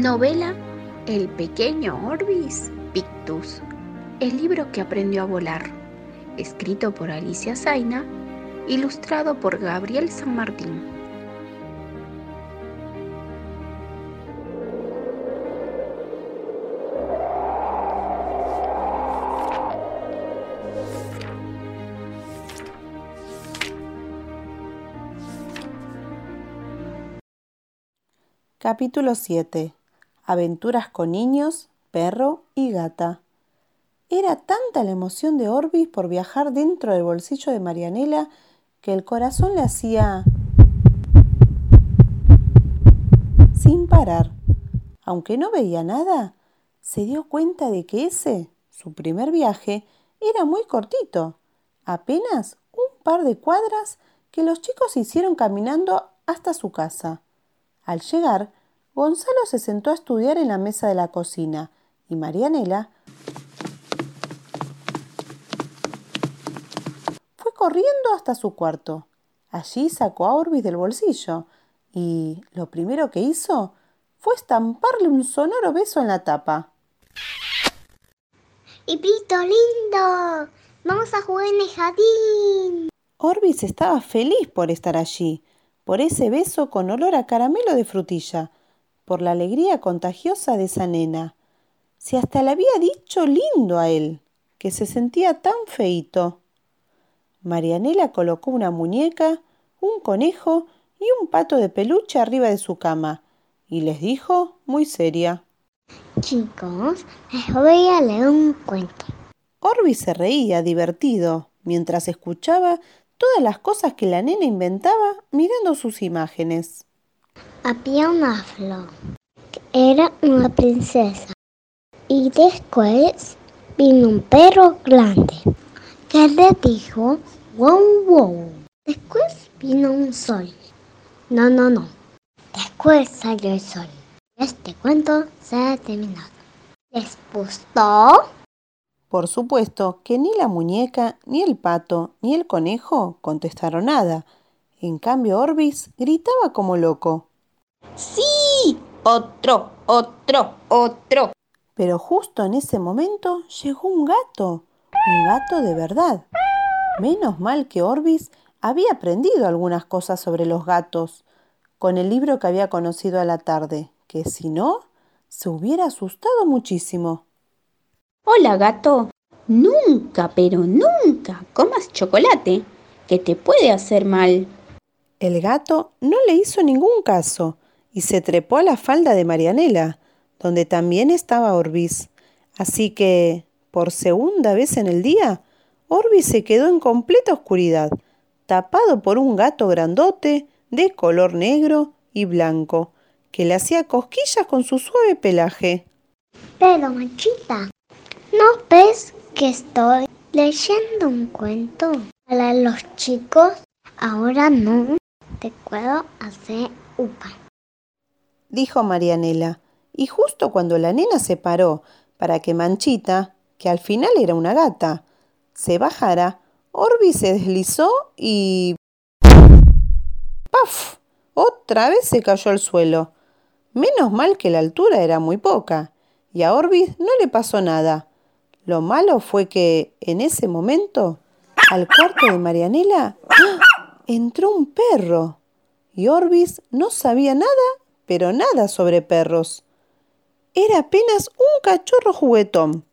Novela El pequeño Orbis Pictus, el libro que aprendió a volar, escrito por Alicia Zaina, ilustrado por Gabriel San Martín. Capítulo 7 Aventuras con niños, perro y gata. Era tanta la emoción de Orbis por viajar dentro del bolsillo de Marianela que el corazón le hacía sin parar. Aunque no veía nada, se dio cuenta de que ese, su primer viaje, era muy cortito, apenas un par de cuadras que los chicos hicieron caminando hasta su casa. Al llegar, Gonzalo se sentó a estudiar en la mesa de la cocina y Marianela fue corriendo hasta su cuarto. Allí sacó a Orbis del bolsillo y lo primero que hizo fue estamparle un sonoro beso en la tapa. ¡Hipito lindo! ¡Vamos a jugar en el jardín! Orbis estaba feliz por estar allí, por ese beso con olor a caramelo de frutilla, por la alegría contagiosa de esa nena. Si hasta le había dicho lindo a él, que se sentía tan feito. Marianela colocó una muñeca, un conejo y un pato de peluche arriba de su cama, y les dijo muy seria. Chicos, les voy a leer un cuento. Orbi se reía, divertido, mientras escuchaba todas las cosas que la nena inventaba mirando sus imágenes. Había una flor que era una princesa y después vino un perro grande que le dijo wow wow. Después vino un sol. No, no, no. Después salió el sol. Este cuento se ha terminado. ¿Les gustó? Por supuesto que ni la muñeca, ni el pato, ni el conejo contestaron nada. En cambio Orbis gritaba como loco. ¡Sí! Otro, otro, otro. Pero justo en ese momento llegó un gato, un gato de verdad. Menos mal que Orbis había aprendido algunas cosas sobre los gatos con el libro que había conocido a la tarde, que si no, se hubiera asustado muchísimo. Hola, gato. Nunca, pero nunca comas chocolate, que te puede hacer mal. El gato no le hizo ningún caso y se trepó a la falda de Marianela, donde también estaba Orbis. Así que, por segunda vez en el día, Orbis se quedó en completa oscuridad, tapado por un gato grandote, de color negro y blanco, que le hacía cosquillas con su suave pelaje. Pero, Manchita, ¿no ves que estoy leyendo un cuento para los chicos? Ahora no te puedo hacer upa. Dijo Marianela, y justo cuando la nena se paró para que Manchita, que al final era una gata, se bajara, Orbi se deslizó y... ¡Paf! Otra vez se cayó al suelo. Menos mal que la altura era muy poca, y a Orbis no le pasó nada. Lo malo fue que, en ese momento, al cuarto de Marianela. Entró un perro, y Orbis no sabía nada, pero nada sobre perros. Era apenas un cachorro juguetón,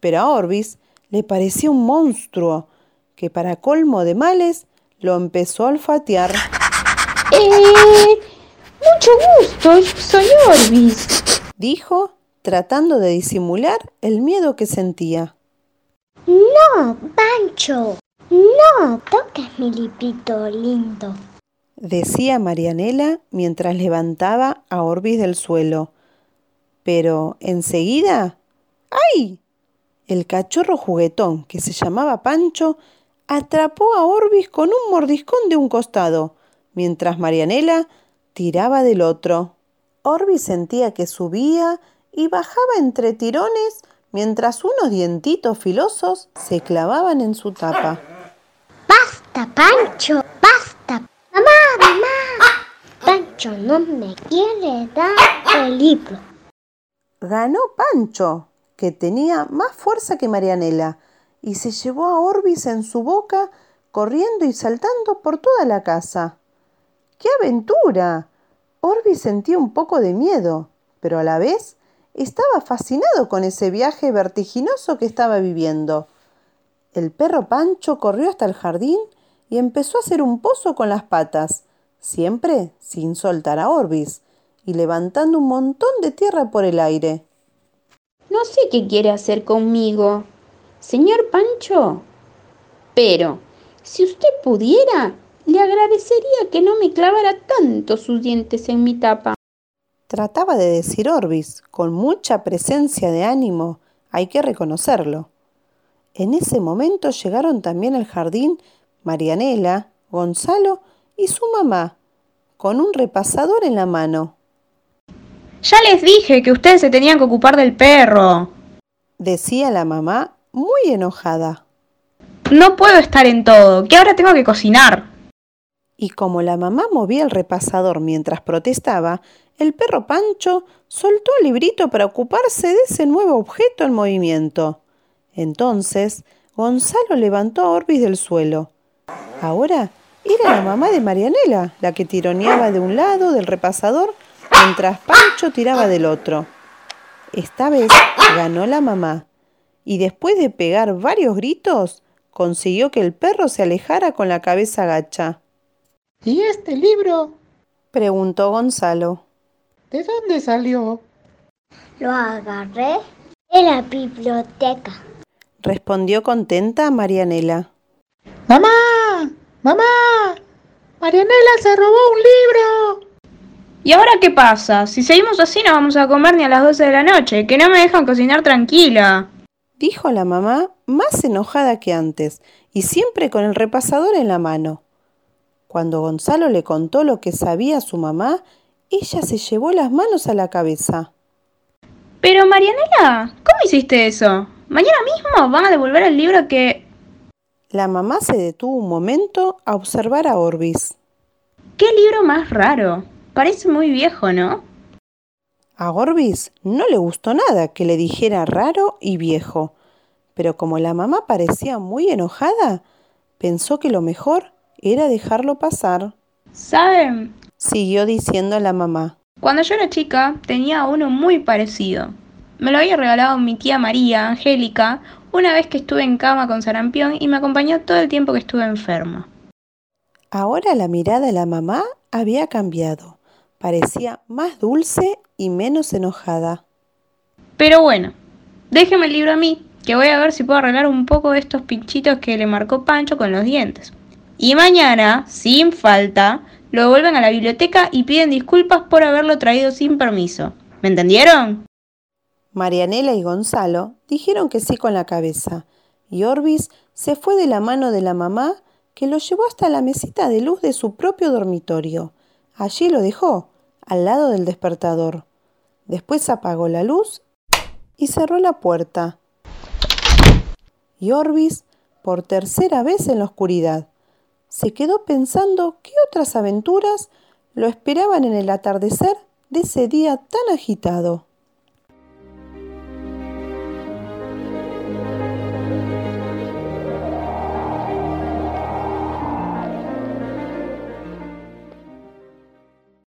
pero a Orbis le parecía un monstruo, que para colmo de males lo empezó a olfatear. Eh, mucho gusto, soy Orbis, dijo, tratando de disimular el miedo que sentía. No, Pancho, no toques mi lipito lindo, decía Marianela mientras levantaba a Orbis del suelo. Pero enseguida, ¡ay! El cachorro juguetón, que se llamaba Pancho, atrapó a Orbis con un mordiscón de un costado mientras Marianela tiraba del otro. Orbi sentía que subía y bajaba entre tirones mientras unos dientitos filosos se clavaban en su tapa. ¡Basta, Pancho! ¡Basta! ¡Mamá, mamá! Pancho no me quiere dar el libro. ganó Pancho, que tenía más fuerza que Marianela, y se llevó a Orbis en su boca, corriendo y saltando por toda la casa. ¡Qué aventura! Orbis sentía un poco de miedo, pero a la vez estaba fascinado con ese viaje vertiginoso que estaba viviendo. El perro Pancho corrió hasta el jardín y empezó a hacer un pozo con las patas, siempre sin soltar a Orbis, y levantando un montón de tierra por el aire. No sé qué quiere hacer conmigo, señor Pancho, pero si usted pudiera, le agradecería que no me clavara tanto sus dientes en mi tapa. Trataba de decir Orbis, con mucha presencia de ánimo, hay que reconocerlo. En ese momento llegaron también al jardín Marianela, Gonzalo y su mamá, con un repasador en la mano. Ya les dije que ustedes se tenían que ocupar del perro, decía la mamá muy enojada. No puedo estar en todo, que ahora tengo que cocinar. Y como la mamá movía el repasador mientras protestaba, el perro Pancho soltó el librito para ocuparse de ese nuevo objeto en movimiento. Entonces, Gonzalo levantó a Orbis del suelo. Ahora era la mamá de Marianela, la que tironeaba de un lado del repasador mientras Pancho tiraba del otro. Esta vez ganó la mamá, y después de pegar varios gritos, consiguió que el perro se alejara con la cabeza gacha. ¿Y este libro? preguntó Gonzalo. ¿De dónde salió? Lo agarré en la biblioteca. Respondió contenta Marianela. ¡Mamá! ¡Mamá! ¡Marianela se robó un libro! ¿Y ahora qué pasa? Si seguimos así no vamos a comer ni a las 12 de la noche, que no me dejan cocinar tranquila. Dijo la mamá más enojada que antes y siempre con el repasador en la mano. Cuando Gonzalo le contó lo que sabía su mamá, ella se llevó las manos a la cabeza. Pero Marianela, ¿cómo hiciste eso? Mañana mismo van a devolver el libro que... La mamá se detuvo un momento a observar a Orbis. ¿Qué libro más raro? Parece muy viejo, ¿no? A Orbis no le gustó nada que le dijera raro y viejo, pero como la mamá parecía muy enojada, pensó que lo mejor era dejarlo pasar. ¿Saben? Siguió diciendo la mamá. Cuando yo era chica tenía uno muy parecido. Me lo había regalado mi tía María, Angélica, una vez que estuve en cama con sarampión y me acompañó todo el tiempo que estuve enferma. Ahora la mirada de la mamá había cambiado. Parecía más dulce y menos enojada. Pero bueno, déjeme el libro a mí, que voy a ver si puedo arreglar un poco de estos pinchitos que le marcó Pancho con los dientes. Y mañana, sin falta, lo devuelven a la biblioteca y piden disculpas por haberlo traído sin permiso. ¿Me entendieron? Marianela y Gonzalo dijeron que sí con la cabeza, y Orbis se fue de la mano de la mamá que lo llevó hasta la mesita de luz de su propio dormitorio. Allí lo dejó, al lado del despertador. Después apagó la luz y cerró la puerta. Y Orbis, por tercera vez en la oscuridad, se quedó pensando qué otras aventuras lo esperaban en el atardecer de ese día tan agitado.